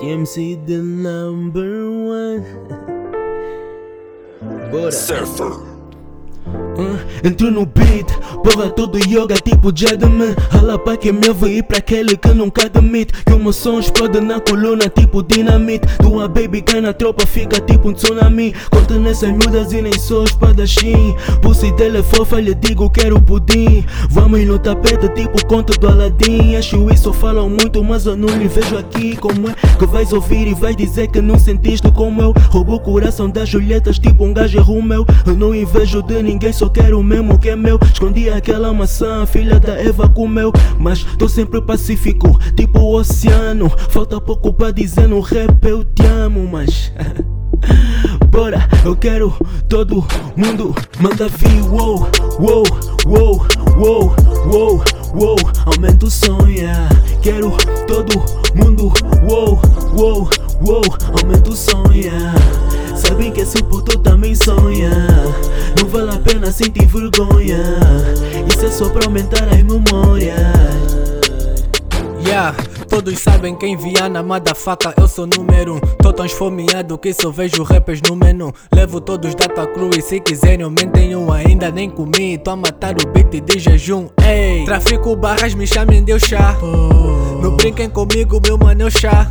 TMC the number one. Bora. Surfer. Uh, entro no beat, porra todo yoga tipo Jadman Rala pra que me ir pra aquele que nunca admite Que o meu som explode na coluna tipo dinamite. Tua baby cai na tropa fica tipo um tsunami. Corta nessas miúdas e nem sou espadachim. Pussy dele é fofa, lhe digo quero pudim. Vamos no tapete tipo conto do Aladdin. Acho isso falam muito mas eu não lhe vejo aqui. Como é que vais ouvir e vais dizer que não sentiste como eu? Roubo o coração das Julietas tipo um gajo é meu Eu não invejo de ninguém, só quero o mesmo que é meu. Escondi aquela maçã, filha da Eva comeu. Mas tô sempre pacífico, tipo o oceano. Falta pouco pra dizer no rap eu te amo, mas... Bora, eu quero todo mundo. Manda vir, wow, wow, wow, wow, wow, wow, aumenta o som, yeah. Quero todo mundo, wow, wow, wow, aumenta o som, yeah. Sabem que esse puto também sonha vale a pena sentir vergonha Isso é só pra aumentar as memórias Yeah, todos sabem quem Viana faca eu sou número um. Tô tão esfomeado que só vejo rappers no menu. Levo todos data cru e se quiserem aumentem um ainda nem comi. Tô a matar o beat de jejum, ei. Trafico barras, me chamem de chá. Não brinquem comigo, meu mano, eu chá.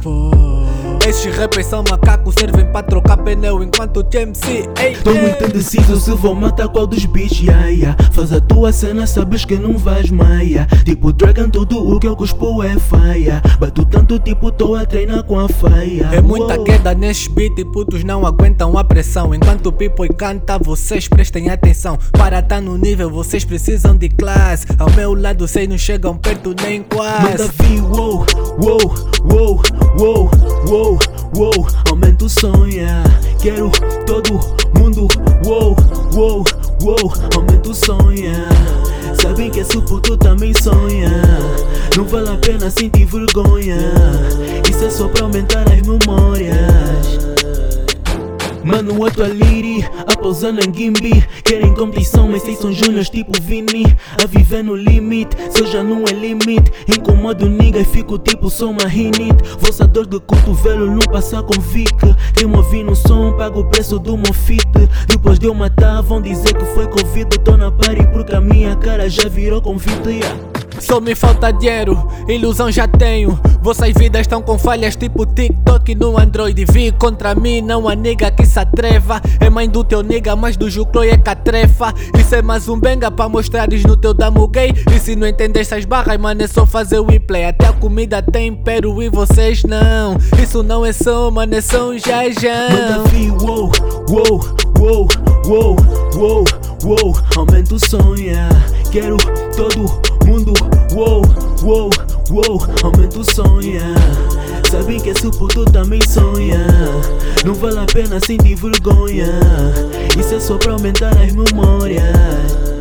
Esses rappers são macacos, servem pra trocar pneu enquanto o TMC, ei, Tô muito indeciso se vou matar qual dos bichos, yeah, yeah. Faz a tua cena, sabes que não vais maia. Tipo Dragon, tudo o que eu cuspo é faia. Bato tanto tipo, tô a treinar com a faia. É muita queda nesses beats e putos não aguentam a pressão. Enquanto o people canta, vocês prestem atenção. Para tá no nível, vocês precisam de classe Ao meu lado, vocês não chegam perto nem quase. Manda vir, wow, wow, wow, wow, wow wow, aumenta o som, yeah. Quero todo mundo, wow, wow, wow, aumenta o som, yeah. Sabem que esse puto também sonha. Não vale a pena sentir vergonha. Isso é só pra aumentar as memórias. Mano, outro aliri, a pousar na Gimbi. Querem competição, mas vocês são júniors tipo Vini. A viver no limite, seu já não é limite. Incomodo nigga e fico tipo sou uma rinite. Vossa dor de cotovelo não passa com Vic Quem me no som paga o preço do meu fit. Depois de eu matar vão dizer que foi Covid. Tô na party porque a minha cara já virou convite yeah. Só me falta dinheiro, ilusão já tenho. Vossas vidas estão com falhas tipo TikTok no Android. Vi contra mim, não há nega que se atreva. É mãe do teu nega, mas do Jucloi é catrefa. Isso é mais um benga pra mostrares no teu damo gay. E se não entender essas barras, mano, é só fazer o replay. Até a comida tem império e vocês não. Isso não é som, mano, é som já já. Manda vir, wow, wow, wow, wow, wow, wow. Aumenta o som, yeah. Quero todo mundo, wow, wow, wow, aumenta o som, yeah. Sabem que esse puto também sonha. Não vale a pena sentir vergonha. Isso é só pra aumentar as memórias.